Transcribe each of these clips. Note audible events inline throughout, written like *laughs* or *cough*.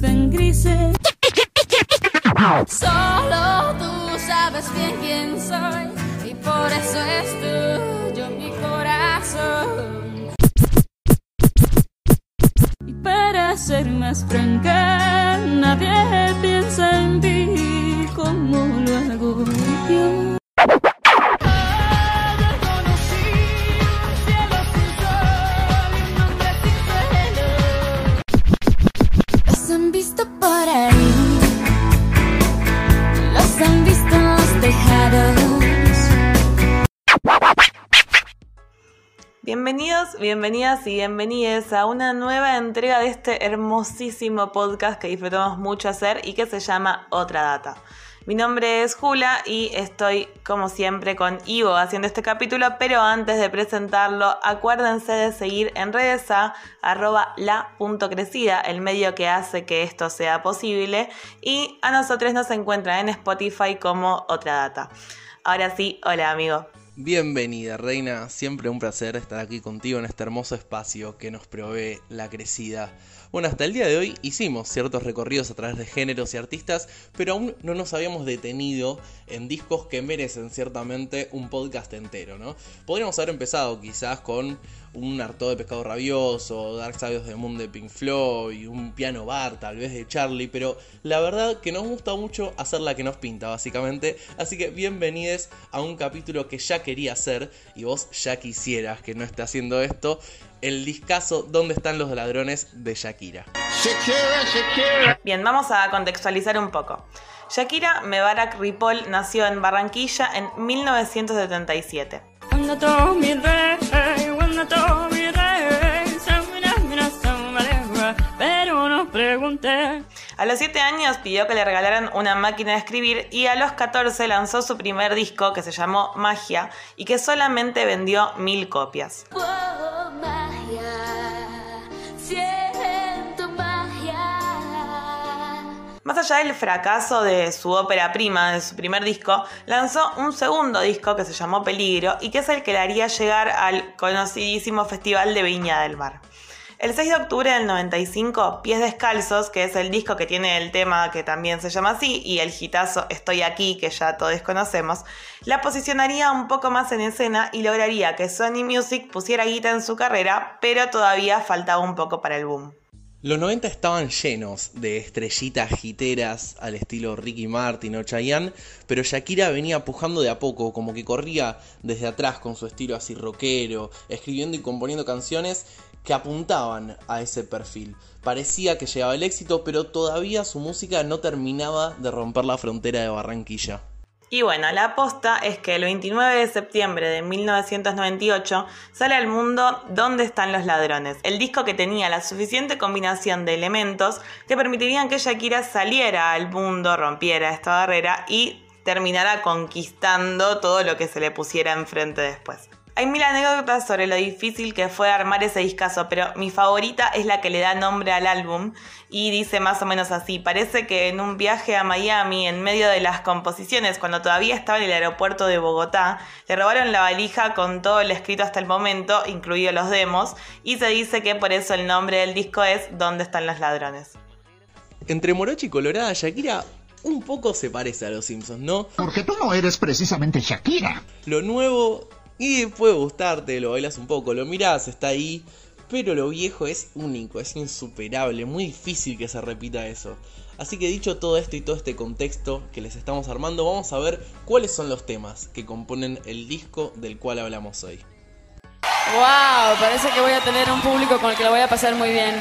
grises. *laughs* Solo tú sabes bien quién soy y por eso es tuyo mi corazón. Y para ser más franca, nadie piensa en ti como lo hago yo. Bienvenidas y bienvenides a una nueva entrega de este hermosísimo podcast que disfrutamos mucho hacer y que se llama Otra Data. Mi nombre es Jula y estoy como siempre con Ivo haciendo este capítulo, pero antes de presentarlo, acuérdense de seguir en redes a arroba la.crecida, el medio que hace que esto sea posible, y a nosotros nos encuentran en Spotify como Otra Data. Ahora sí, hola amigo. Bienvenida, Reina. Siempre un placer estar aquí contigo en este hermoso espacio que nos provee la crecida. Bueno, hasta el día de hoy hicimos ciertos recorridos a través de géneros y artistas, pero aún no nos habíamos detenido en discos que merecen ciertamente un podcast entero, ¿no? Podríamos haber empezado quizás con un harto de pescado rabioso, Dark of the Moon de Pink Floyd, un piano bar tal vez de Charlie, pero la verdad que nos gusta mucho hacer la que nos pinta básicamente, así que bienvenidos a un capítulo que ya quería hacer y vos ya quisieras que no esté haciendo esto, el discazo ¿Dónde están los ladrones? de Shakira. Bien, vamos a contextualizar un poco. Shakira Mebarak Ripoll nació en Barranquilla en 1977. A los 7 años pidió que le regalaran una máquina de escribir y a los 14 lanzó su primer disco que se llamó Magia y que solamente vendió mil copias. Más allá del fracaso de su ópera prima, de su primer disco, lanzó un segundo disco que se llamó Peligro y que es el que le haría llegar al conocidísimo Festival de Viña del Mar. El 6 de octubre del 95, Pies Descalzos, que es el disco que tiene el tema que también se llama así, y el hitazo Estoy aquí, que ya todos conocemos, la posicionaría un poco más en escena y lograría que Sony Music pusiera guita en su carrera, pero todavía faltaba un poco para el boom. Los 90 estaban llenos de estrellitas jiteras al estilo Ricky Martin o Chayanne, pero Shakira venía pujando de a poco, como que corría desde atrás con su estilo así rockero, escribiendo y componiendo canciones que apuntaban a ese perfil. Parecía que llegaba el éxito, pero todavía su música no terminaba de romper la frontera de Barranquilla. Y bueno, la aposta es que el 29 de septiembre de 1998 sale al mundo ¿Dónde están los ladrones? El disco que tenía la suficiente combinación de elementos que permitirían que Shakira saliera al mundo, rompiera esta barrera y terminara conquistando todo lo que se le pusiera enfrente después. Hay mil anécdotas sobre lo difícil que fue armar ese discazo, pero mi favorita es la que le da nombre al álbum y dice más o menos así, parece que en un viaje a Miami, en medio de las composiciones, cuando todavía estaba en el aeropuerto de Bogotá, le robaron la valija con todo el escrito hasta el momento, incluidos los demos, y se dice que por eso el nombre del disco es ¿Dónde están los ladrones? Entre Morochi y Colorada, Shakira un poco se parece a los Simpsons, ¿no? Porque tú no eres precisamente Shakira. Lo nuevo y puede gustarte, lo bailas un poco, lo mirás, está ahí, pero lo viejo es único, es insuperable, muy difícil que se repita eso. Así que dicho todo esto y todo este contexto que les estamos armando, vamos a ver cuáles son los temas que componen el disco del cual hablamos hoy. Wow, parece que voy a tener un público con el que lo voy a pasar muy bien.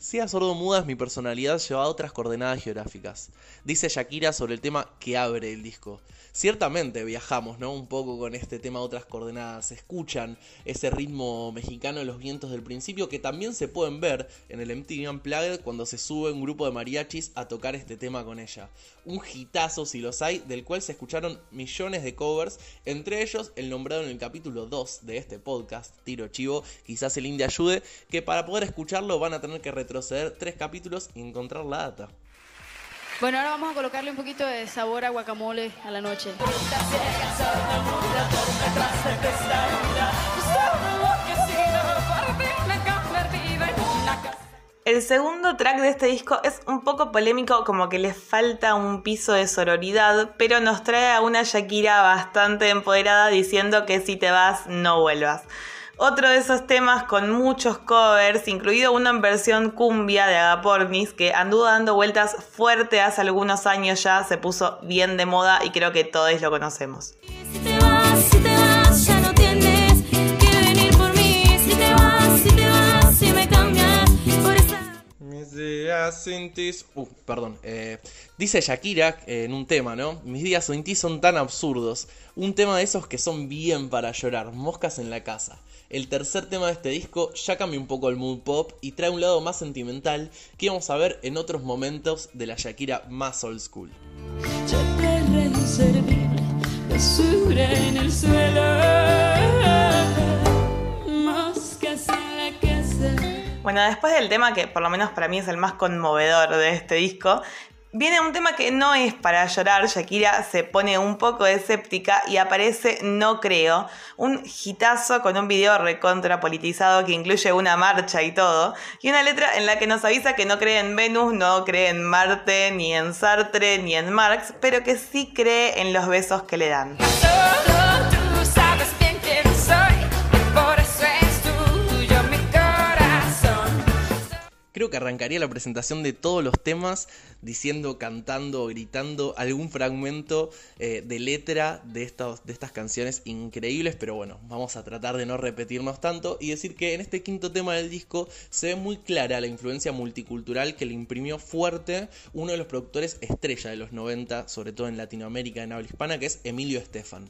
Sea sordo mudas, mi personalidad lleva a otras coordenadas geográficas. Dice Shakira sobre el tema que abre el disco. Ciertamente viajamos, ¿no? Un poco con este tema de otras coordenadas. Escuchan ese ritmo mexicano de los vientos del principio que también se pueden ver en el MTV Unplugged cuando se sube un grupo de mariachis a tocar este tema con ella. Un hitazo si los hay, del cual se escucharon millones de covers, entre ellos el nombrado en el capítulo 2 de este podcast, Tiro Chivo, quizás el indie ayude, que para poder escucharlo van a tener que retroceder tres capítulos y encontrar la data. Bueno, ahora vamos a colocarle un poquito de sabor a guacamole a la noche. El segundo track de este disco es un poco polémico, como que le falta un piso de sororidad, pero nos trae a una Shakira bastante empoderada diciendo que si te vas, no vuelvas. Otro de esos temas con muchos covers, incluido uno en versión cumbia de Agapornis, que anduvo dando vueltas fuerte hace algunos años ya, se puso bien de moda y creo que todos lo conocemos. Si te vas, si te vas, ya no tienes que venir por mí. Si te vas, si te vas, si me cambias por esa. Mis días sin ti. Uh, perdón. eh, dice Shakira eh, en un tema, ¿no? Mis días sin ti son tan absurdos. Un tema de esos que son bien para llorar. Moscas en la casa. El tercer tema de este disco ya cambia un poco el mood pop y trae un lado más sentimental que vamos a ver en otros momentos de la Shakira más old school. En el suelo. Bueno, después del tema que por lo menos para mí es el más conmovedor de este disco, viene un tema que no es para llorar. Shakira se pone un poco escéptica y aparece No Creo, un hitazo con un video recontra politizado que incluye una marcha y todo, y una letra en la que nos avisa que no cree en Venus, no cree en Marte, ni en Sartre, ni en Marx, pero que sí cree en los besos que le dan. Creo que arrancaría la presentación de todos los temas diciendo, cantando, gritando algún fragmento eh, de letra de, de estas canciones increíbles, pero bueno, vamos a tratar de no repetirnos tanto y decir que en este quinto tema del disco se ve muy clara la influencia multicultural que le imprimió fuerte uno de los productores estrella de los 90, sobre todo en Latinoamérica, en habla hispana, que es Emilio Estefan.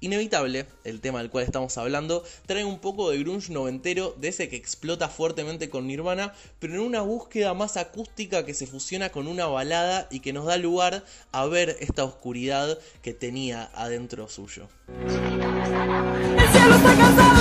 Inevitable, el tema del cual estamos hablando, trae un poco de grunge noventero, de ese que explota fuertemente con Nirvana, pero en una búsqueda más acústica que se fusiona con una balada y que nos da lugar a ver esta oscuridad que tenía adentro suyo. El cielo está cansado.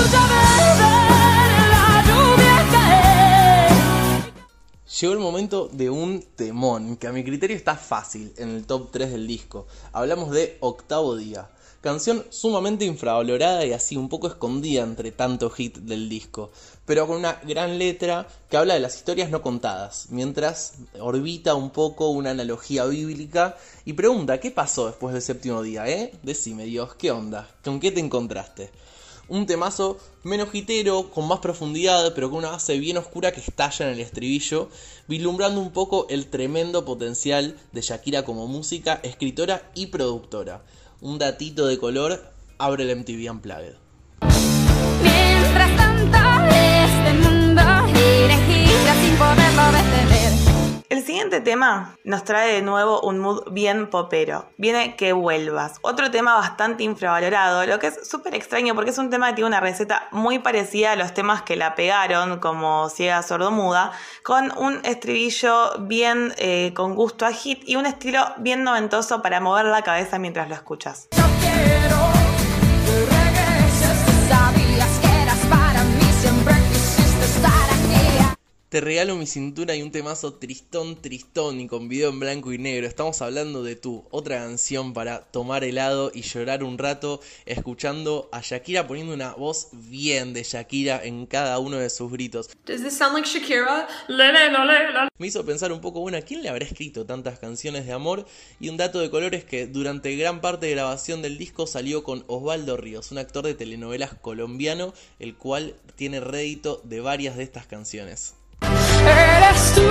Llegó el momento de un temón, que a mi criterio está fácil en el top 3 del disco. Hablamos de Octavo Día. Canción sumamente infravalorada y así un poco escondida entre tanto hit del disco, pero con una gran letra que habla de las historias no contadas, mientras orbita un poco una analogía bíblica y pregunta, ¿qué pasó después del séptimo día, eh? Decime Dios, ¿qué onda? ¿Con qué te encontraste? Un temazo menos hitero, con más profundidad, pero con una base bien oscura que estalla en el estribillo, vislumbrando un poco el tremendo potencial de Shakira como música, escritora y productora. Un datito de color abre el MTV Unplugged. Mientras tanto, este mundo gira gira sin poderlo detener. Siguiente tema nos trae de nuevo un mood bien popero. Viene Que vuelvas. Otro tema bastante infravalorado, lo que es súper extraño porque es un tema que tiene una receta muy parecida a los temas que la pegaron, como Ciega Sordomuda, con un estribillo bien eh, con gusto a hit y un estilo bien noventoso para mover la cabeza mientras lo escuchas. Te regalo mi cintura y un temazo tristón, tristón y con video en blanco y negro. Estamos hablando de tú, otra canción para tomar helado y llorar un rato, escuchando a Shakira poniendo una voz bien de Shakira en cada uno de sus gritos. Does this sound like Shakira? Lole. Me hizo pensar un poco, bueno, ¿a quién le habrá escrito tantas canciones de amor? Y un dato de color es que durante gran parte de grabación del disco salió con Osvaldo Ríos, un actor de telenovelas colombiano, el cual tiene rédito de varias de estas canciones. Eres tú,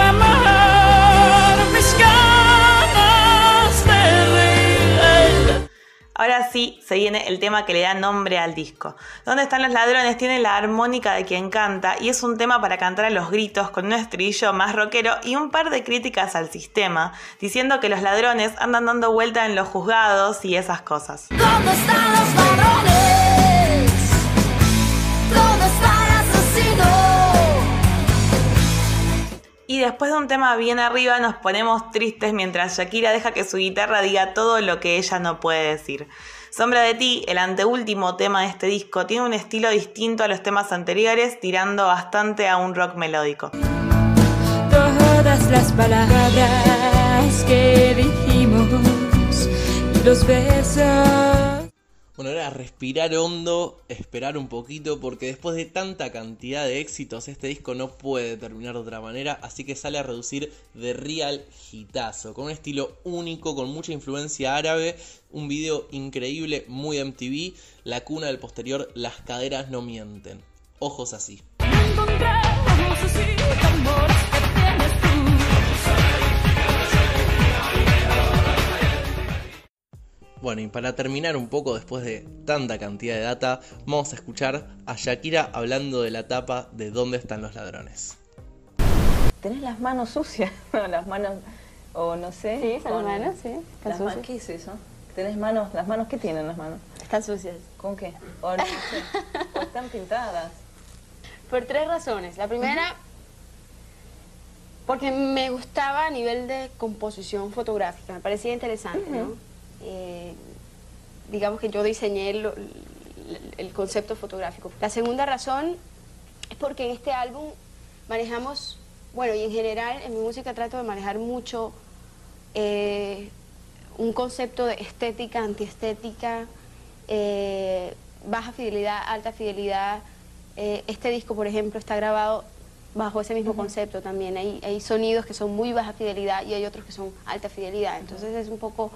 amor, mis ganas de reír. Ahora sí, se viene el tema que le da nombre al disco. ¿Dónde están los ladrones? Tiene la armónica de quien canta y es un tema para cantar a los gritos con un estribillo más rockero y un par de críticas al sistema, diciendo que los ladrones andan dando vuelta en los juzgados y esas cosas. ¿Dónde están los ladrones? Y después de un tema bien arriba nos ponemos tristes mientras Shakira deja que su guitarra diga todo lo que ella no puede decir. Sombra de ti, el anteúltimo tema de este disco, tiene un estilo distinto a los temas anteriores, tirando bastante a un rock melódico. Todas las palabras que dijimos, los besos. Bueno, ahora respirar hondo, esperar un poquito, porque después de tanta cantidad de éxitos, este disco no puede terminar de otra manera, así que sale a reducir de real hitazo, con un estilo único, con mucha influencia árabe, un video increíble, muy MTV, la cuna del posterior, las caderas no mienten. Ojos así. Bueno, y para terminar un poco después de tanta cantidad de data, vamos a escuchar a Shakira hablando de la tapa de ¿Dónde están los ladrones? Tenés las manos sucias, *laughs* las manos, o no sé. Sí, son las con- manos, sí, están las ma- sucias. ¿Qué es eso? Tenés manos, las manos, ¿qué tienen las manos? Están sucias. ¿Con qué? O no sé, *laughs* o están pintadas. Por tres razones. La primera, porque me gustaba a nivel de composición fotográfica, me parecía interesante, ¿no? Eh, digamos que yo diseñé el, el concepto fotográfico. La segunda razón es porque en este álbum manejamos, bueno, y en general en mi música trato de manejar mucho eh, un concepto de estética, antiestética, eh, baja fidelidad, alta fidelidad. Eh, este disco, por ejemplo, está grabado bajo ese mismo concepto también. Hay, hay sonidos que son muy baja fidelidad y hay otros que son alta fidelidad. Entonces es un poco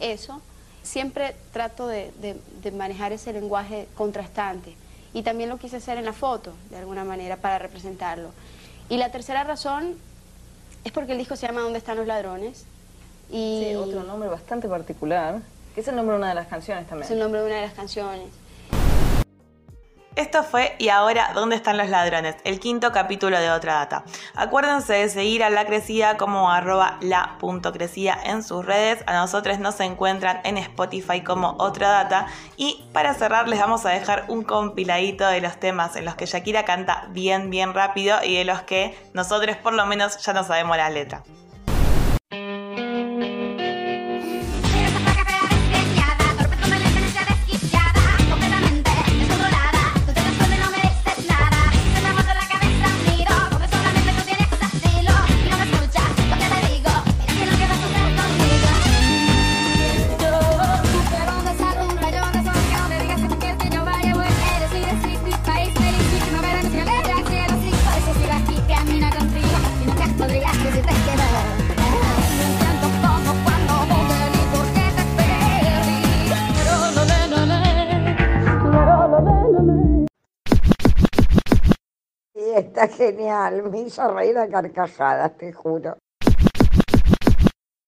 eso. Siempre trato de, de- de manejar ese lenguaje contrastante. Y también lo quise hacer en la foto, de alguna manera, para representarlo. Y la tercera razón es porque el disco se llama ¿Dónde están los ladrones? Y Sí, otro nombre bastante particular, que es el nombre de una de las canciones es también. el nombre de una de las canciones. Esto fue Y ahora, ¿dónde están los ladrones? El quinto capítulo de Otra Data. Acuérdense de seguir a La Crecida como arroba la.crecida en sus redes. A nosotros nos encuentran en Spotify como Otra Data. Y para cerrar les vamos a dejar un compiladito de los temas en los que Shakira canta bien, bien rápido y de los que nosotros por lo menos ya no sabemos la letra. Está genial. Me hizo reír a carcajadas, te juro.